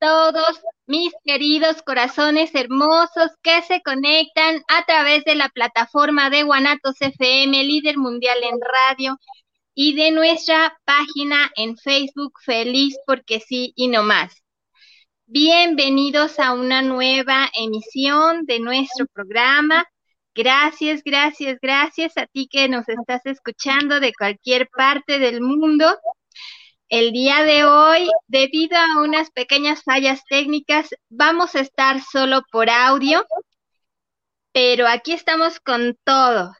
todos mis queridos corazones hermosos que se conectan a través de la plataforma de Guanatos FM, líder mundial en radio, y de nuestra página en Facebook, Feliz porque sí y no más. Bienvenidos a una nueva emisión de nuestro programa. Gracias, gracias, gracias a ti que nos estás escuchando de cualquier parte del mundo. El día de hoy, debido a unas pequeñas fallas técnicas, vamos a estar solo por audio, pero aquí estamos con todo.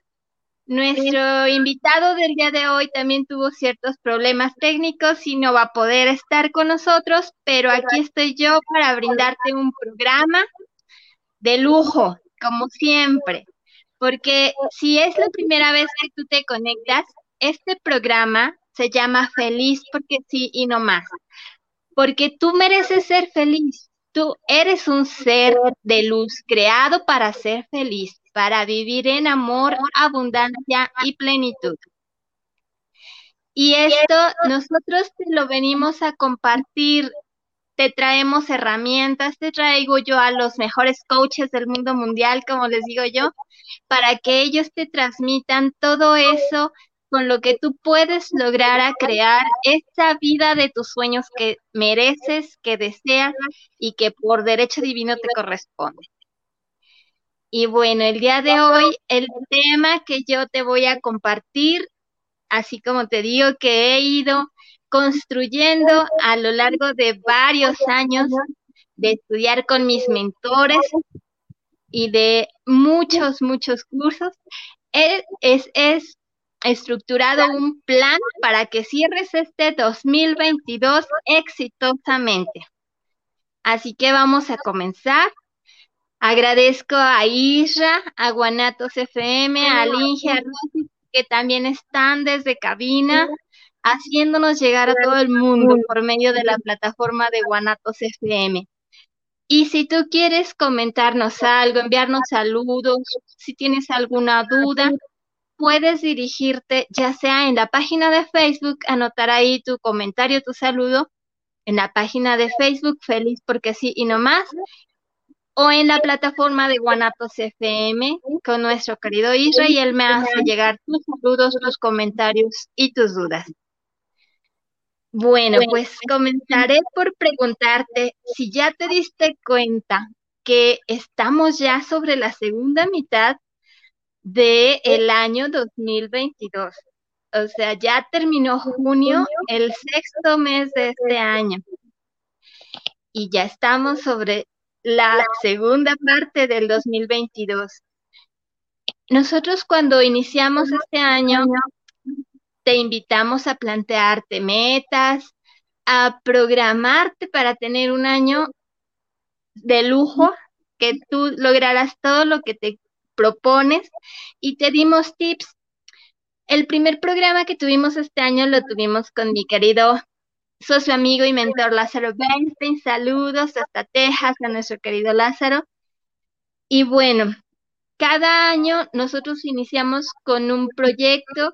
Nuestro invitado del día de hoy también tuvo ciertos problemas técnicos y no va a poder estar con nosotros, pero aquí estoy yo para brindarte un programa de lujo, como siempre, porque si es la primera vez que tú te conectas, este programa se llama feliz porque sí y no más. Porque tú mereces ser feliz. Tú eres un ser de luz creado para ser feliz, para vivir en amor, abundancia y plenitud. Y esto nosotros te lo venimos a compartir, te traemos herramientas, te traigo yo a los mejores coaches del mundo mundial, como les digo yo, para que ellos te transmitan todo eso con lo que tú puedes lograr a crear esa vida de tus sueños que mereces, que deseas y que por derecho divino te corresponde. Y bueno, el día de hoy el tema que yo te voy a compartir, así como te digo que he ido construyendo a lo largo de varios años de estudiar con mis mentores y de muchos, muchos cursos, es, es, es estructurado un plan para que cierres este 2022 exitosamente. Así que vamos a comenzar. Agradezco a Isra, a Guanatos FM, a Linge, a que también están desde cabina, haciéndonos llegar a todo el mundo por medio de la plataforma de Guanatos FM. Y si tú quieres comentarnos algo, enviarnos saludos, si tienes alguna duda, puedes dirigirte ya sea en la página de Facebook, anotar ahí tu comentario, tu saludo, en la página de Facebook, feliz porque sí y no más, o en la plataforma de Guanatos FM con nuestro querido Isra y él me hace llegar tus saludos, tus comentarios y tus dudas. Bueno, pues comenzaré por preguntarte si ya te diste cuenta que estamos ya sobre la segunda mitad de el año 2022. O sea, ya terminó junio, el sexto mes de este año. Y ya estamos sobre la segunda parte del 2022. Nosotros cuando iniciamos este año, te invitamos a plantearte metas, a programarte para tener un año de lujo, que tú lograras todo lo que te propones y te dimos tips. El primer programa que tuvimos este año lo tuvimos con mi querido socio amigo y mentor Lázaro Weinstein. Saludos hasta Texas a nuestro querido Lázaro. Y bueno, cada año nosotros iniciamos con un proyecto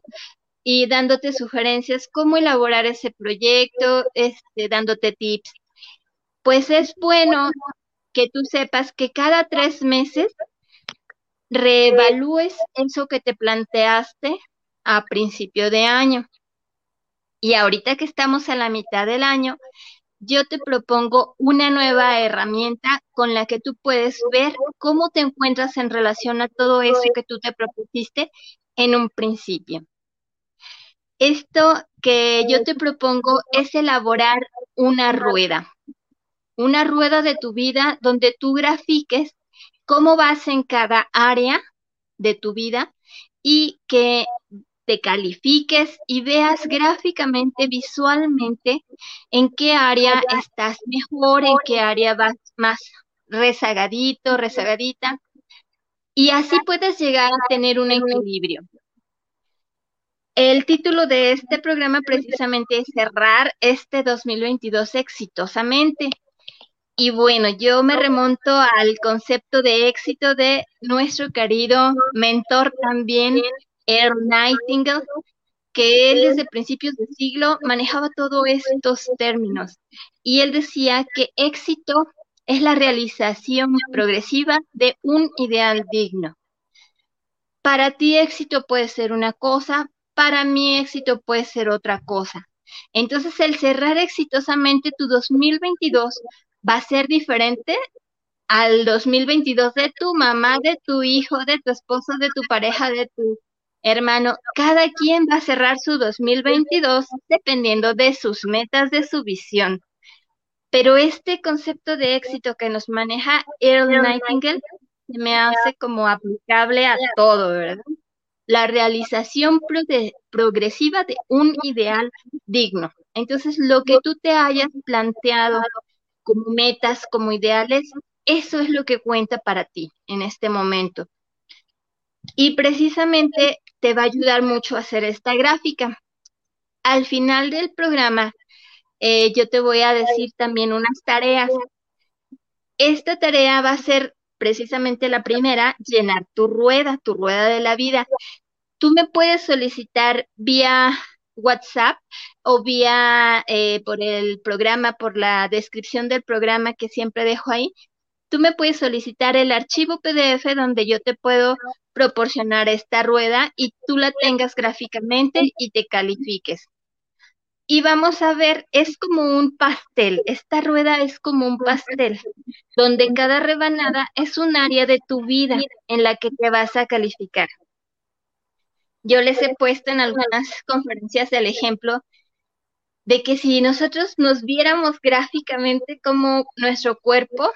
y dándote sugerencias cómo elaborar ese proyecto, este, dándote tips. Pues es bueno que tú sepas que cada tres meses reevalúes eso que te planteaste a principio de año. Y ahorita que estamos a la mitad del año, yo te propongo una nueva herramienta con la que tú puedes ver cómo te encuentras en relación a todo eso que tú te propusiste en un principio. Esto que yo te propongo es elaborar una rueda, una rueda de tu vida donde tú grafiques cómo vas en cada área de tu vida y que te califiques y veas gráficamente, visualmente, en qué área estás mejor, en qué área vas más rezagadito, rezagadita. Y así puedes llegar a tener un equilibrio. El título de este programa precisamente es cerrar este 2022 exitosamente. Y bueno, yo me remonto al concepto de éxito de nuestro querido mentor también, Earl Nightingale, que él desde principios del siglo manejaba todos estos términos. Y él decía que éxito es la realización progresiva de un ideal digno. Para ti éxito puede ser una cosa, para mí éxito puede ser otra cosa. Entonces el cerrar exitosamente tu 2022 va a ser diferente al 2022 de tu mamá, de tu hijo, de tu esposo, de tu pareja, de tu hermano. Cada quien va a cerrar su 2022 dependiendo de sus metas, de su visión. Pero este concepto de éxito que nos maneja Earl Nightingale me hace como aplicable a todo, ¿verdad? La realización progresiva de un ideal digno. Entonces, lo que tú te hayas planteado como metas, como ideales, eso es lo que cuenta para ti en este momento. Y precisamente te va a ayudar mucho a hacer esta gráfica. Al final del programa, eh, yo te voy a decir también unas tareas. Esta tarea va a ser precisamente la primera, llenar tu rueda, tu rueda de la vida. Tú me puedes solicitar vía WhatsApp o vía eh, por el programa, por la descripción del programa que siempre dejo ahí, tú me puedes solicitar el archivo PDF donde yo te puedo proporcionar esta rueda y tú la tengas gráficamente y te califiques. Y vamos a ver, es como un pastel, esta rueda es como un pastel, donde cada rebanada es un área de tu vida en la que te vas a calificar. Yo les he puesto en algunas conferencias el ejemplo de que si nosotros nos viéramos gráficamente como nuestro cuerpo,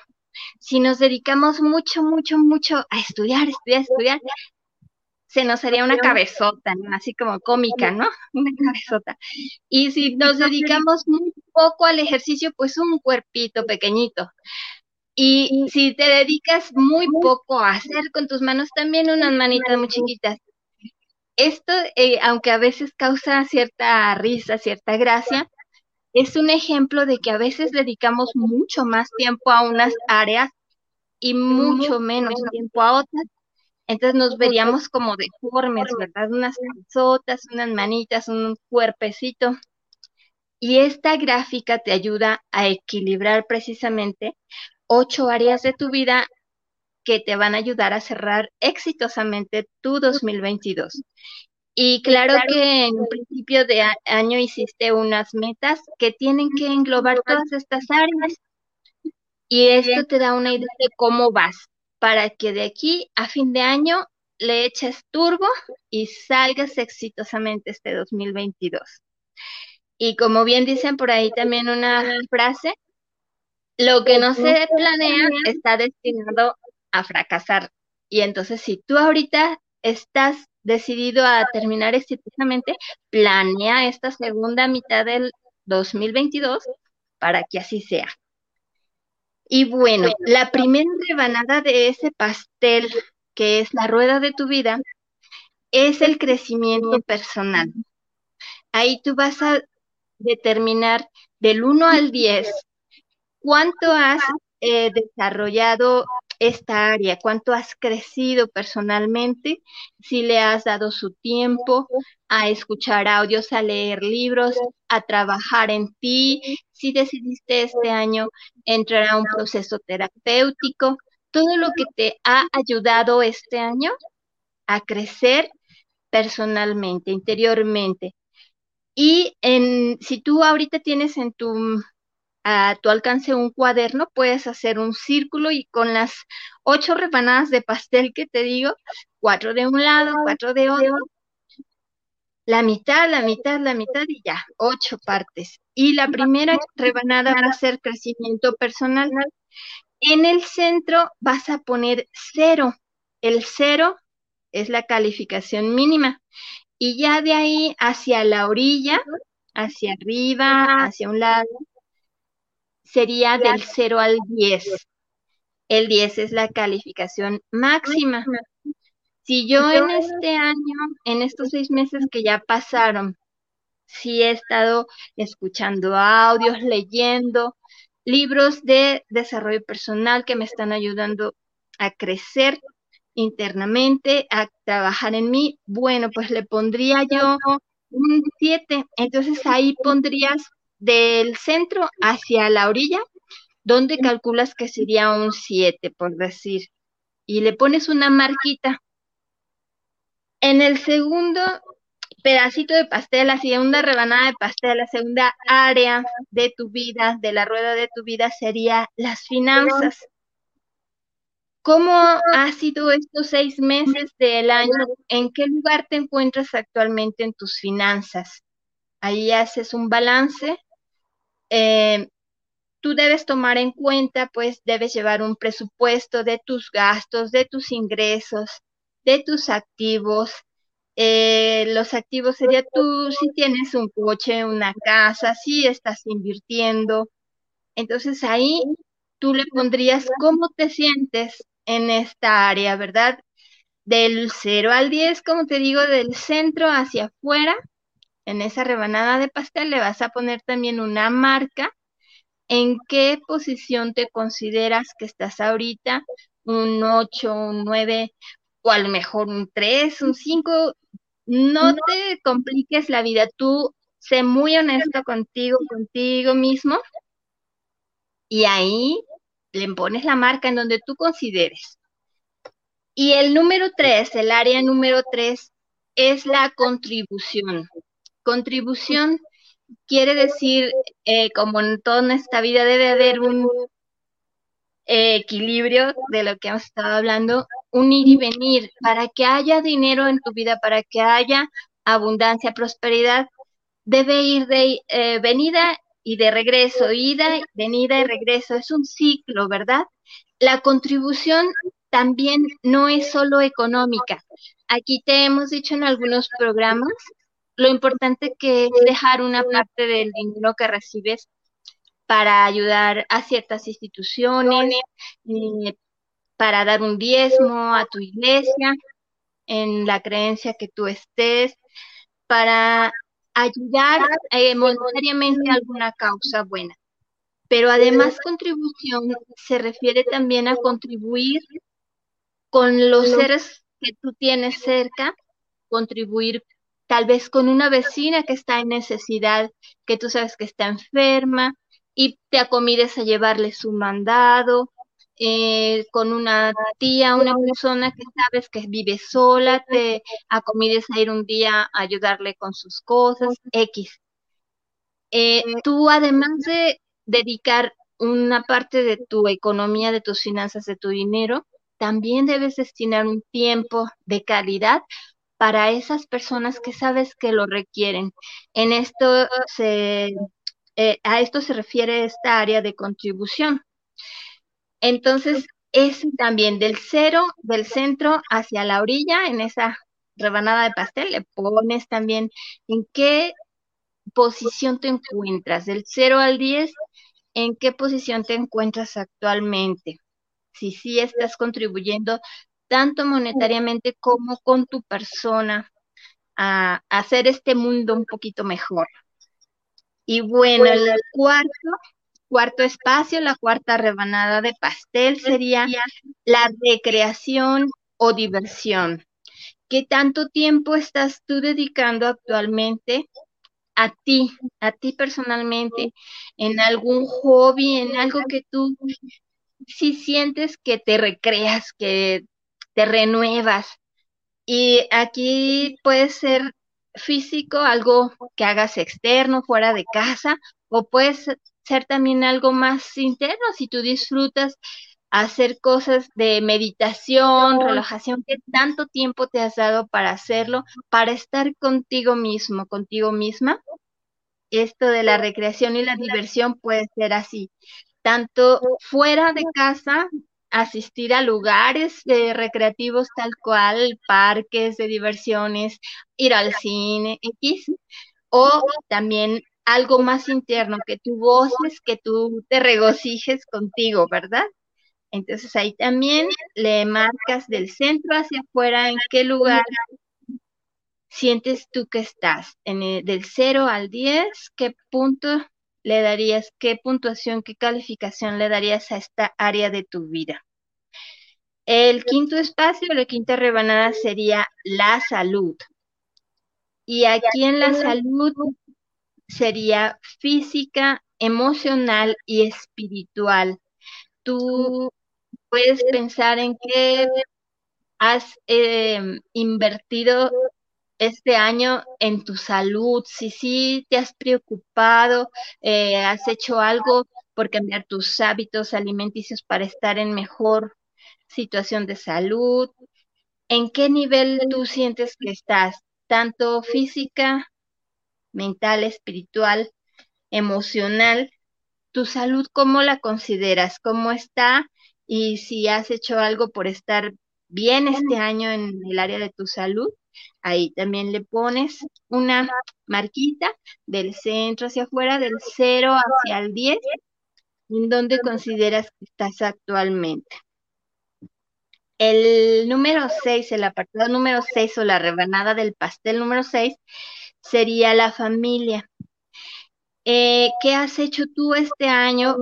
si nos dedicamos mucho, mucho, mucho a estudiar, estudiar, estudiar, se nos haría una cabezota, ¿no? Así como cómica, ¿no? Una cabezota. Y si nos dedicamos muy poco al ejercicio, pues un cuerpito pequeñito. Y si te dedicas muy poco a hacer con tus manos, también unas manitas muy chiquitas esto, eh, aunque a veces causa cierta risa, cierta gracia, es un ejemplo de que a veces dedicamos mucho más tiempo a unas áreas y mucho menos tiempo a otras. Entonces nos veríamos como deformes, ¿verdad? Unas calzotas, unas manitas, un cuerpecito. Y esta gráfica te ayuda a equilibrar precisamente ocho áreas de tu vida que te van a ayudar a cerrar exitosamente tu 2022. Y claro que en principio de año hiciste unas metas que tienen que englobar todas estas áreas. Y esto te da una idea de cómo vas para que de aquí a fin de año le eches turbo y salgas exitosamente este 2022. Y como bien dicen por ahí también una frase, lo que no se planea está destinado a fracasar. Y entonces, si tú ahorita estás decidido a terminar exitosamente, planea esta segunda mitad del 2022 para que así sea. Y bueno, la primera rebanada de ese pastel, que es la rueda de tu vida, es el crecimiento personal. Ahí tú vas a determinar del 1 al 10 cuánto has eh, desarrollado esta área, cuánto has crecido personalmente, si le has dado su tiempo a escuchar audios, a leer libros, a trabajar en ti, si decidiste este año entrar a un proceso terapéutico, todo lo que te ha ayudado este año a crecer personalmente, interiormente. Y en, si tú ahorita tienes en tu, a tu alcance un cuaderno, puedes hacer un círculo y con las ocho rebanadas de pastel que te digo, cuatro de un lado, cuatro de otro, la mitad, la mitad, la mitad y ya, ocho partes. Y la primera rebanada va a ser crecimiento personal. En el centro vas a poner cero. El cero es la calificación mínima. Y ya de ahí hacia la orilla, hacia arriba, hacia un lado, sería del 0 al 10. El 10 es la calificación máxima. Si yo en este año, en estos seis meses que ya pasaron, si he estado escuchando audios, leyendo libros de desarrollo personal que me están ayudando a crecer internamente, a trabajar en mí, bueno, pues le pondría yo un 7. Entonces ahí pondrías del centro hacia la orilla, donde calculas que sería un 7, por decir, y le pones una marquita. En el segundo pedacito de pastel, la segunda rebanada de pastel, la segunda área de tu vida, de la rueda de tu vida, sería las finanzas. ¿Cómo ha sido estos seis meses del año? ¿En qué lugar te encuentras actualmente en tus finanzas? Ahí haces un balance. Eh, tú debes tomar en cuenta, pues debes llevar un presupuesto de tus gastos, de tus ingresos, de tus activos. Eh, los activos sería tú si tienes un coche, una casa, si estás invirtiendo. Entonces ahí tú le pondrías cómo te sientes en esta área, ¿verdad? Del 0 al 10, como te digo, del centro hacia afuera, en esa rebanada de pastel le vas a poner también una marca. ¿En qué posición te consideras que estás ahorita? ¿Un 8, un 9 o a lo mejor un 3, un 5? No te compliques la vida, tú sé muy honesto contigo, contigo mismo. Y ahí le pones la marca en donde tú consideres. Y el número tres, el área número tres, es la contribución. Contribución quiere decir, eh, como en toda esta vida debe haber un equilibrio de lo que hemos estado hablando, un ir y venir, para que haya dinero en tu vida, para que haya abundancia, prosperidad, debe ir de eh, venida y de regreso, ida, venida y regreso. Es un ciclo, ¿verdad? La contribución también no es solo económica. Aquí te hemos dicho en algunos programas lo importante que es dejar una parte del dinero que recibes para ayudar a ciertas instituciones, eh, para dar un diezmo a tu iglesia, en la creencia que tú estés, para ayudar eh, monetariamente a alguna causa buena. Pero además contribución se refiere también a contribuir con los seres que tú tienes cerca, contribuir tal vez con una vecina que está en necesidad, que tú sabes que está enferma, y te acomides a llevarle su mandado, eh, con una tía, una persona que sabes que vive sola, te acomides a ir un día a ayudarle con sus cosas, X. Eh, tú además de dedicar una parte de tu economía, de tus finanzas, de tu dinero, también debes destinar un tiempo de calidad para esas personas que sabes que lo requieren. En esto se, eh, a esto se refiere esta área de contribución. Entonces, es también del cero, del centro hacia la orilla, en esa rebanada de pastel, le pones también en qué posición te encuentras, del 0 al 10, en qué posición te encuentras actualmente. Si sí estás contribuyendo tanto monetariamente como con tu persona a, a hacer este mundo un poquito mejor. Y bueno, el cuarto cuarto espacio, la cuarta rebanada de pastel sería la recreación o diversión. ¿Qué tanto tiempo estás tú dedicando actualmente a ti, a ti personalmente, en algún hobby, en algo que tú si sientes que te recreas, que te renuevas? Y aquí puede ser físico, algo que hagas externo, fuera de casa, o puede ser también algo más interno, si tú disfrutas hacer cosas de meditación, relajación, que tanto tiempo te has dado para hacerlo, para estar contigo mismo, contigo misma. Esto de la recreación y la diversión puede ser así, tanto fuera de casa, asistir a lugares de recreativos tal cual, parques de diversiones, ir al cine, X, o también algo más interno, que tú voces, que tú te regocijes contigo, ¿verdad? Entonces ahí también le marcas del centro hacia afuera en qué lugar sientes tú que estás. En del 0 al 10, ¿qué punto le darías, qué puntuación, qué calificación le darías a esta área de tu vida? El quinto espacio, la quinta rebanada sería la salud. Y aquí en la salud sería física, emocional y espiritual. Tú puedes pensar en qué has em, invertido este año en tu salud, si sí te has preocupado, eh, has hecho algo por cambiar tus hábitos alimenticios para estar en mejor situación de salud, en qué nivel tú sientes que estás, tanto física, mental, espiritual, emocional, tu salud, ¿cómo la consideras? ¿Cómo está? Y si has hecho algo por estar bien este año en el área de tu salud, ahí también le pones una marquita del centro hacia afuera, del 0 hacia el 10, en donde consideras que estás actualmente. El número 6, el apartado número 6 o la rebanada del pastel número 6 sería la familia. Eh, ¿Qué has hecho tú este año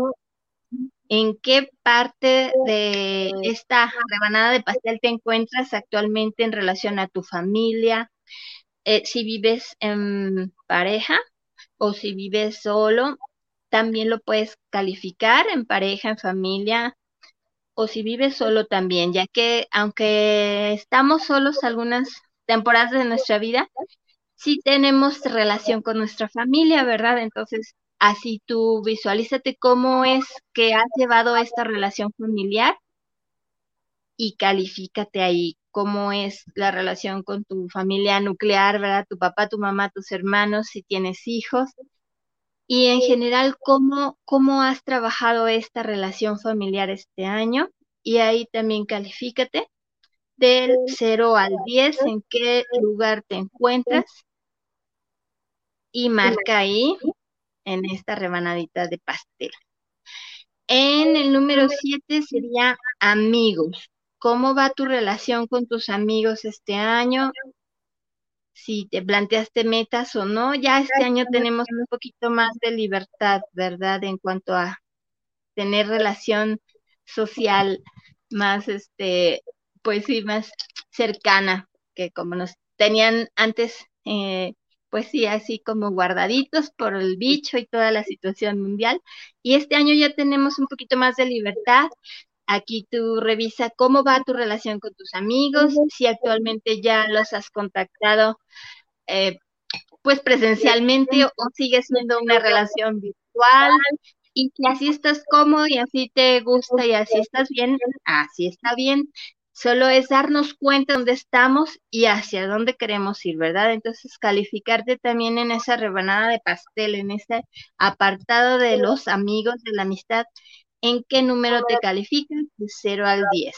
¿En qué parte de esta rebanada de pastel te encuentras actualmente en relación a tu familia? Eh, si vives en pareja o si vives solo, también lo puedes calificar en pareja, en familia, o si vives solo también, ya que aunque estamos solos algunas temporadas de nuestra vida, sí tenemos relación con nuestra familia, ¿verdad? Entonces, Así tú visualízate cómo es que has llevado esta relación familiar y califícate ahí cómo es la relación con tu familia nuclear, ¿verdad? Tu papá, tu mamá, tus hermanos, si tienes hijos. Y en general, ¿cómo, cómo has trabajado esta relación familiar este año? Y ahí también califícate del 0 al 10, en qué lugar te encuentras. Y marca ahí en esta rebanadita de pastel. En el número 7 sería amigos. ¿Cómo va tu relación con tus amigos este año? Si te planteaste metas o no, ya este año tenemos un poquito más de libertad, ¿verdad? En cuanto a tener relación social más, este, pues sí, más cercana que como nos tenían antes eh, pues sí, así como guardaditos por el bicho y toda la situación mundial. Y este año ya tenemos un poquito más de libertad. Aquí tú revisa cómo va tu relación con tus amigos, si actualmente ya los has contactado eh, pues presencialmente o sigue siendo una relación virtual y que así estás cómodo y así te gusta y así estás bien, así está bien solo es darnos cuenta de dónde estamos y hacia dónde queremos ir, ¿verdad? Entonces, calificarte también en esa rebanada de pastel, en ese apartado de los amigos, de la amistad, ¿en qué número te califican? De 0 al 10.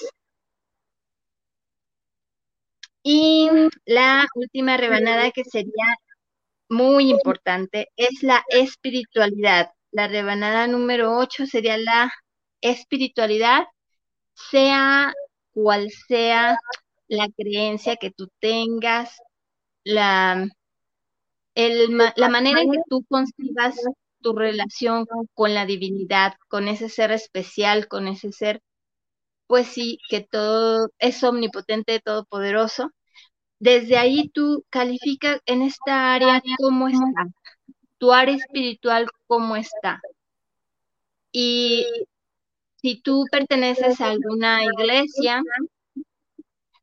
Y la última rebanada que sería muy importante es la espiritualidad. La rebanada número 8 sería la espiritualidad, sea cual sea la creencia que tú tengas, la, la manera en que tú concibas tu relación con la divinidad, con ese ser especial, con ese ser, pues sí, que todo es omnipotente, todopoderoso. Desde ahí tú calificas en esta área cómo está, tu área espiritual cómo está. Y si tú perteneces a alguna iglesia,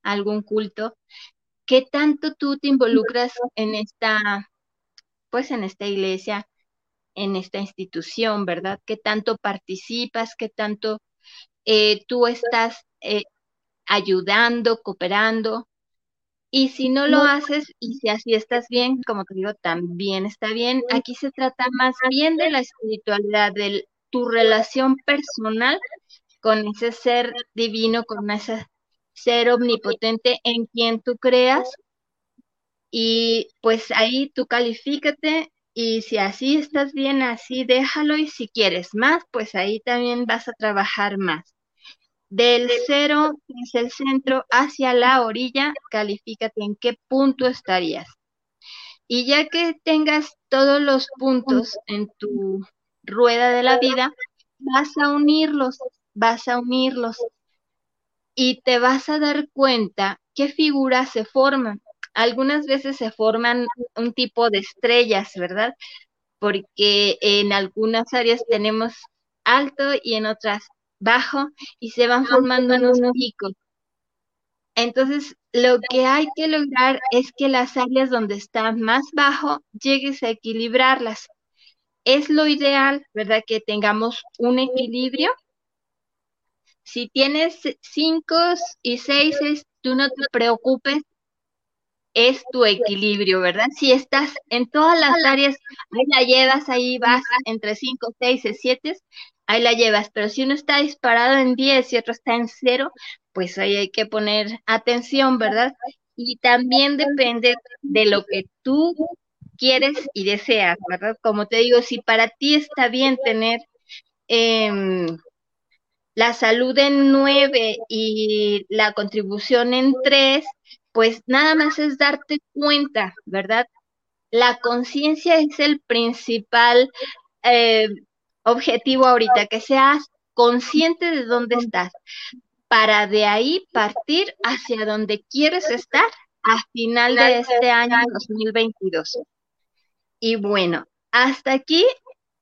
algún culto, ¿qué tanto tú te involucras en esta, pues en esta iglesia, en esta institución, ¿verdad? ¿Qué tanto participas? ¿Qué tanto eh, tú estás eh, ayudando, cooperando? Y si no lo haces y si así estás bien, como te digo, también está bien. Aquí se trata más bien de la espiritualidad, de tu relación personal con ese ser divino, con ese ser omnipotente en quien tú creas. Y pues ahí tú califícate y si así estás bien, así déjalo y si quieres más, pues ahí también vas a trabajar más. Del cero, es el centro, hacia la orilla, califícate en qué punto estarías. Y ya que tengas todos los puntos en tu rueda de la vida, vas a unirlos, vas a unirlos y te vas a dar cuenta qué figuras se forman. Algunas veces se forman un tipo de estrellas, ¿verdad? Porque en algunas áreas tenemos alto y en otras bajo y se van formando unos picos. Entonces, lo que hay que lograr es que las áreas donde están más bajo llegues a equilibrarlas. Es lo ideal, ¿verdad? Que tengamos un equilibrio. Si tienes cinco y seis, tú no te preocupes, es tu equilibrio, ¿verdad? Si estás en todas las áreas, ahí la llevas, ahí vas entre cinco, seis y siete, ahí la llevas, pero si uno está disparado en 10 y otro está en 0, pues ahí hay que poner atención, ¿verdad? Y también depende de lo que tú quieres y deseas, ¿verdad? Como te digo, si para ti está bien tener em, la salud en 9 y la contribución en 3, pues nada más es darte cuenta, ¿verdad? La conciencia es el principal eh, objetivo ahorita, que seas consciente de dónde estás, para de ahí partir hacia donde quieres estar a final de este año 2022. Y bueno, hasta aquí,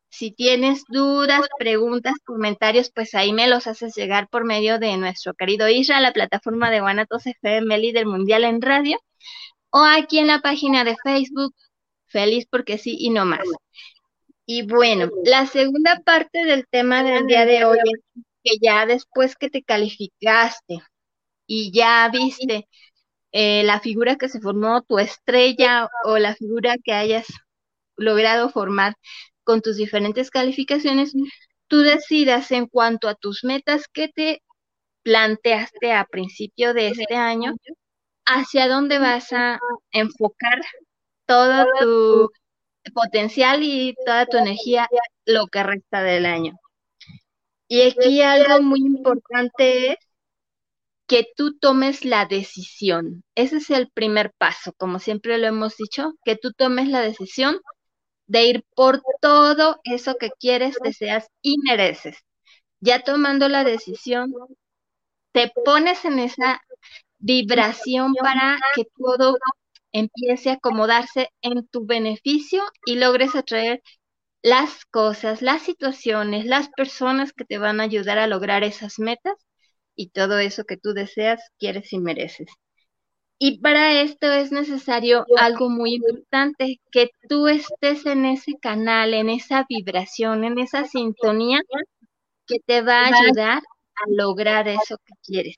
si tienes dudas, preguntas, comentarios, pues ahí me los haces llegar por medio de nuestro querido Isra, la plataforma de Guanatos FM líder mundial en radio, o aquí en la página de Facebook, feliz porque sí y no más. Y bueno, la segunda parte del tema del día de hoy es que ya después que te calificaste y ya viste eh, la figura que se formó, tu estrella o la figura que hayas logrado formar con tus diferentes calificaciones, tú decidas en cuanto a tus metas que te planteaste a principio de este año, hacia dónde vas a enfocar todo tu potencial y toda tu energía lo que resta del año. Y aquí algo muy importante es que tú tomes la decisión. Ese es el primer paso, como siempre lo hemos dicho, que tú tomes la decisión de ir por todo eso que quieres, deseas y mereces. Ya tomando la decisión, te pones en esa vibración para que todo empiece a acomodarse en tu beneficio y logres atraer las cosas, las situaciones, las personas que te van a ayudar a lograr esas metas y todo eso que tú deseas, quieres y mereces. Y para esto es necesario algo muy importante, que tú estés en ese canal, en esa vibración, en esa sintonía que te va a ayudar a lograr eso que quieres.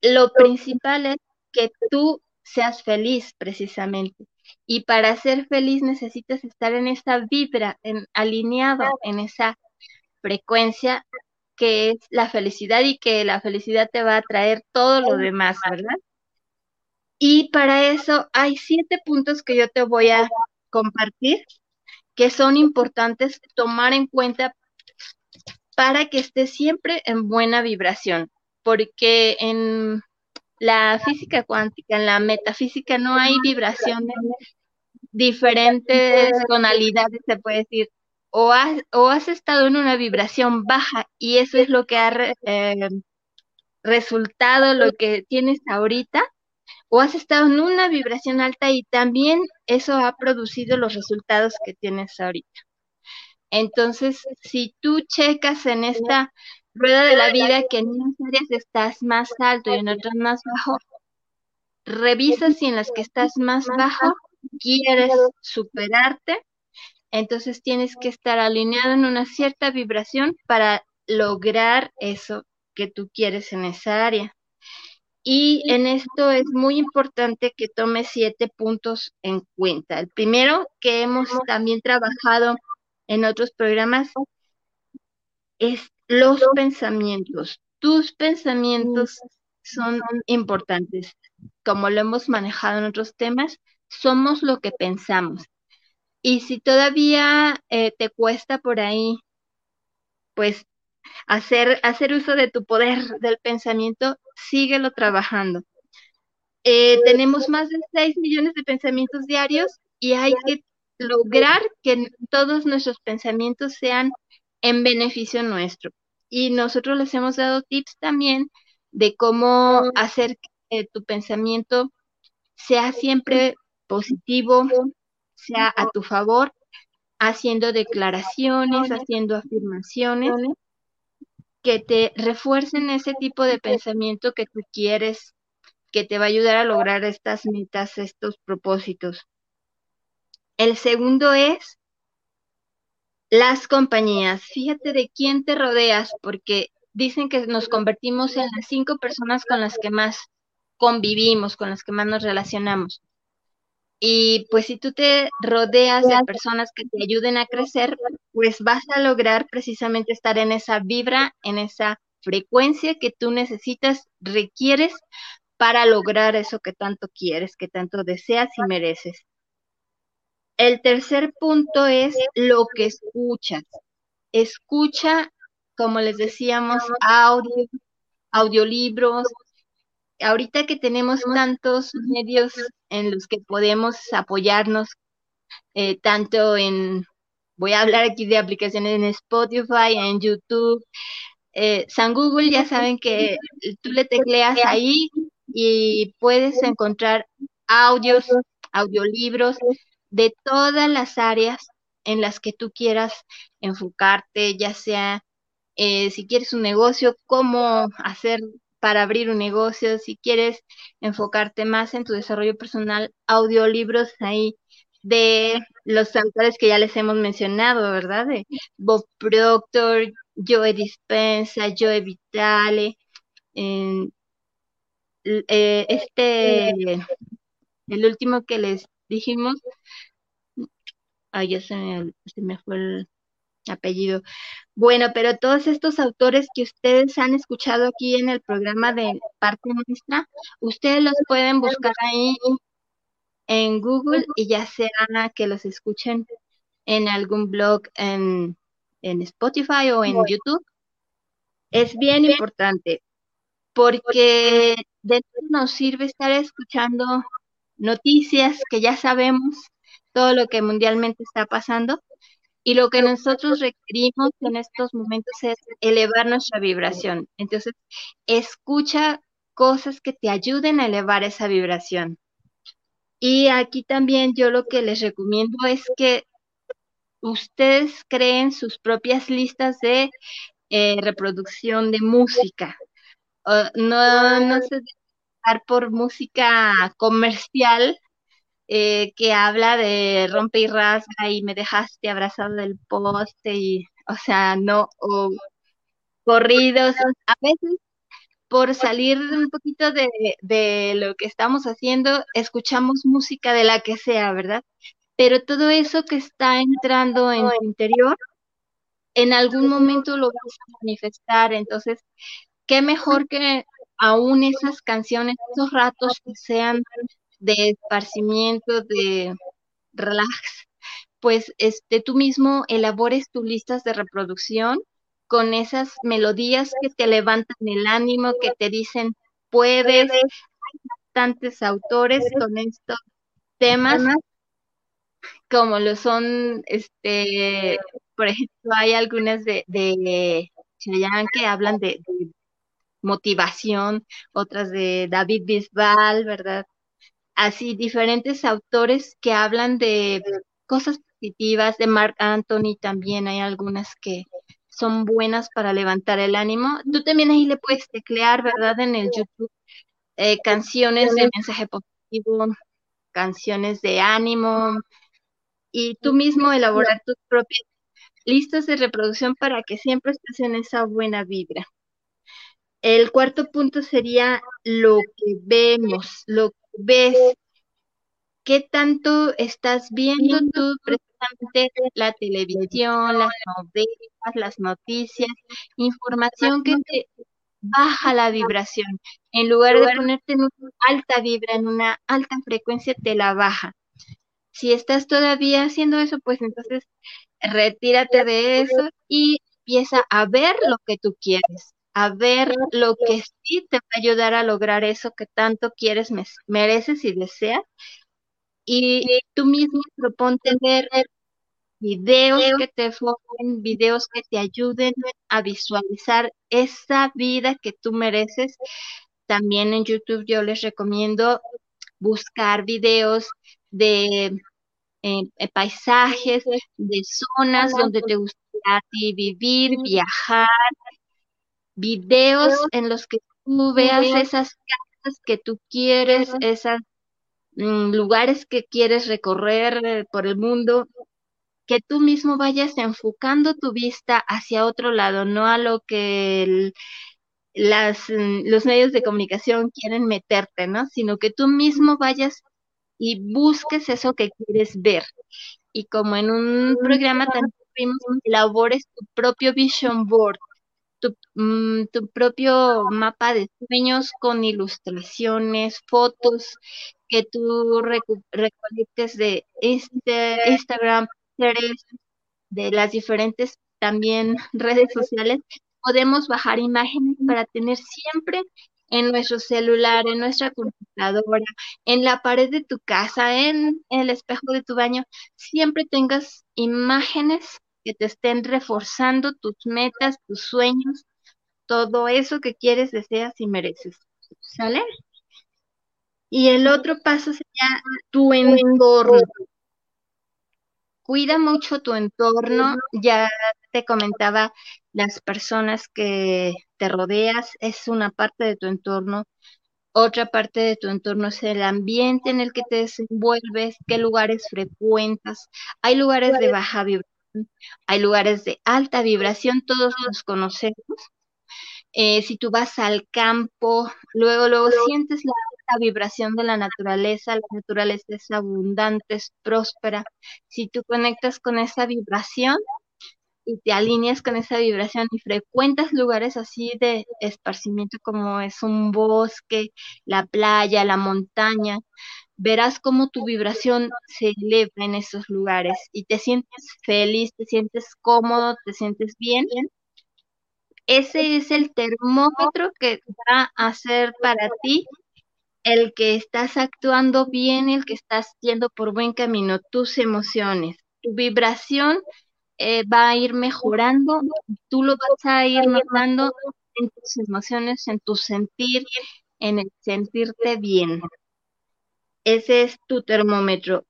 Lo principal es que tú seas feliz precisamente. Y para ser feliz necesitas estar en esa vibra, en, alineado en esa frecuencia que es la felicidad y que la felicidad te va a traer todo lo demás, ¿verdad? Y para eso hay siete puntos que yo te voy a compartir que son importantes tomar en cuenta para que estés siempre en buena vibración, porque en la física cuántica, en la metafísica no hay vibraciones diferentes tonalidades, se puede decir. O has, o has estado en una vibración baja y eso es lo que ha eh, resultado, lo que tienes ahorita, o has estado en una vibración alta y también eso ha producido los resultados que tienes ahorita. Entonces, si tú checas en esta rueda de la vida que en unas áreas estás más alto y en otras más bajo, revisas si en las que estás más bajo quieres superarte, entonces tienes que estar alineado en una cierta vibración para lograr eso que tú quieres en esa área. Y en esto es muy importante que tomes siete puntos en cuenta. El primero, que hemos también trabajado en otros programas, es los pensamientos. Tus pensamientos son importantes. Como lo hemos manejado en otros temas, somos lo que pensamos. Y si todavía eh, te cuesta por ahí, pues hacer, hacer uso de tu poder del pensamiento, síguelo trabajando. Eh, tenemos más de 6 millones de pensamientos diarios y hay que lograr que todos nuestros pensamientos sean en beneficio nuestro. Y nosotros les hemos dado tips también de cómo hacer que tu pensamiento sea siempre positivo, sea a tu favor, haciendo declaraciones, haciendo afirmaciones que te refuercen ese tipo de pensamiento que tú quieres, que te va a ayudar a lograr estas metas, estos propósitos. El segundo es las compañías. Fíjate de quién te rodeas, porque dicen que nos convertimos en las cinco personas con las que más convivimos, con las que más nos relacionamos. Y pues si tú te rodeas de personas que te ayuden a crecer, pues vas a lograr precisamente estar en esa vibra, en esa frecuencia que tú necesitas, requieres para lograr eso que tanto quieres, que tanto deseas y mereces. El tercer punto es lo que escuchas. Escucha, como les decíamos, audio, audiolibros, ahorita que tenemos tantos medios en los que podemos apoyarnos, eh, tanto en, voy a hablar aquí de aplicaciones en Spotify, en YouTube, eh, San Google ya saben que tú le tecleas ahí y puedes encontrar audios, audiolibros de todas las áreas en las que tú quieras enfocarte, ya sea eh, si quieres un negocio, cómo hacer para abrir un negocio, si quieres enfocarte más en tu desarrollo personal, audiolibros ahí de los autores que ya les hemos mencionado, ¿verdad? De Bob Proctor, Joe Dispensa, Joe Vitale, eh, este, el último que les dijimos, ay, ya se se me fue el apellido, bueno, pero todos estos autores que ustedes han escuchado aquí en el programa de Parte Nuestra, ustedes los pueden buscar ahí en Google y ya sea que los escuchen en algún blog en, en Spotify o en YouTube. Es bien importante porque de nos sirve estar escuchando noticias que ya sabemos todo lo que mundialmente está pasando, y lo que nosotros requerimos en estos momentos es elevar nuestra vibración. Entonces, escucha cosas que te ayuden a elevar esa vibración. Y aquí también yo lo que les recomiendo es que ustedes creen sus propias listas de eh, reproducción de música. no, no se dejar por música comercial, eh, que habla de rompe y rasga y me dejaste abrazado del poste y, o sea, no, o corridos, a veces por salir un poquito de, de lo que estamos haciendo, escuchamos música de la que sea, ¿verdad? Pero todo eso que está entrando en tu interior, en algún momento lo vas a manifestar, entonces, qué mejor que aún esas canciones, esos ratos que sean de esparcimiento, de relax, pues este, tú mismo elabores tus listas de reproducción con esas melodías que te levantan el ánimo, que te dicen puedes. Hay bastantes autores con estos temas, como lo son, este, por ejemplo, hay algunas de, de que hablan de, de motivación, otras de David Bisbal, ¿verdad? Así diferentes autores que hablan de cosas positivas, de Mark Anthony también hay algunas que son buenas para levantar el ánimo. Tú también ahí le puedes teclear, ¿verdad? En el YouTube eh, canciones de mensaje positivo, canciones de ánimo y tú mismo elaborar tus propias listas de reproducción para que siempre estés en esa buena vibra. El cuarto punto sería lo que vemos, lo ves. ¿Qué tanto estás viendo tú precisamente la televisión, las novelas, las noticias, información que te baja la vibración? En lugar de ponerte en una alta vibra, en una alta frecuencia, te la baja. Si estás todavía haciendo eso, pues entonces retírate de eso y empieza a ver lo que tú quieres, a ver lo que sí te va a ayudar a lograr eso que tanto quieres, mereces y deseas. Y tú mismo proponte ver videos que te enfoquen, videos que te ayuden a visualizar esa vida que tú mereces. También en YouTube yo les recomiendo buscar videos de eh, eh, paisajes, de zonas donde te gustaría a ti vivir, viajar, videos en los que tú veas esas casas que tú quieres, esos mm, lugares que quieres recorrer eh, por el mundo, que tú mismo vayas enfocando tu vista hacia otro lado, no a lo que las, mm, los medios de comunicación quieren meterte, ¿no? Sino que tú mismo vayas y busques eso que quieres ver. Y como en un programa también elabores tu propio vision board, tu, mm, tu, propio mapa de sueños con ilustraciones, fotos que tú recolectes de este, Instagram, de las diferentes también redes sociales, podemos bajar imágenes para tener siempre en nuestro celular, en nuestra computadora, en la pared de tu casa, en el espejo de tu baño, siempre tengas imágenes que te estén reforzando tus metas, tus sueños, todo eso que quieres, deseas y mereces. ¿Sale? Y el otro paso sería tu entorno. Cuida mucho tu entorno. Ya te comentaba las personas que te rodeas, es una parte de tu entorno. Otra parte de tu entorno es el ambiente en el que te desenvuelves, qué lugares frecuentas. Hay lugares de baja vibración, hay lugares de alta vibración, todos los conocemos. Eh, si tú vas al campo, luego, luego sientes la alta vibración de la naturaleza, la naturaleza es abundante, es próspera. Si tú conectas con esa vibración, y te alineas con esa vibración y frecuentas lugares así de esparcimiento como es un bosque, la playa, la montaña, verás cómo tu vibración se eleva en esos lugares y te sientes feliz, te sientes cómodo, te sientes bien. Ese es el termómetro que va a ser para ti el que estás actuando bien, el que estás yendo por buen camino, tus emociones, tu vibración eh, va a ir mejorando, tú lo vas a ir notando en tus emociones, en tu sentir, en el sentirte bien. Ese es tu termómetro.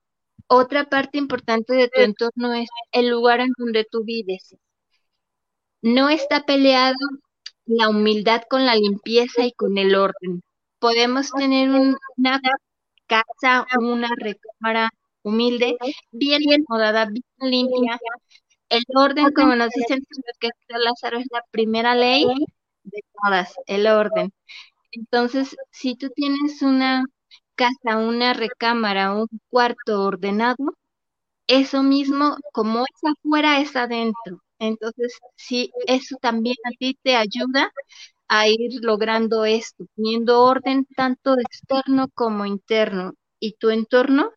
Otra parte importante de tu entorno es el lugar en donde tú vives. No está peleado la humildad con la limpieza y con el orden. Podemos tener una casa, una recámara humilde, bien acomodada, bien limpia, el orden, como nos dicen que Lázaro, es la primera ley de todas, el orden. Entonces, si tú tienes una casa, una recámara, un cuarto ordenado, eso mismo, como es afuera, es adentro. Entonces, sí, eso también a ti te ayuda a ir logrando esto, teniendo orden tanto externo como interno. Y tu entorno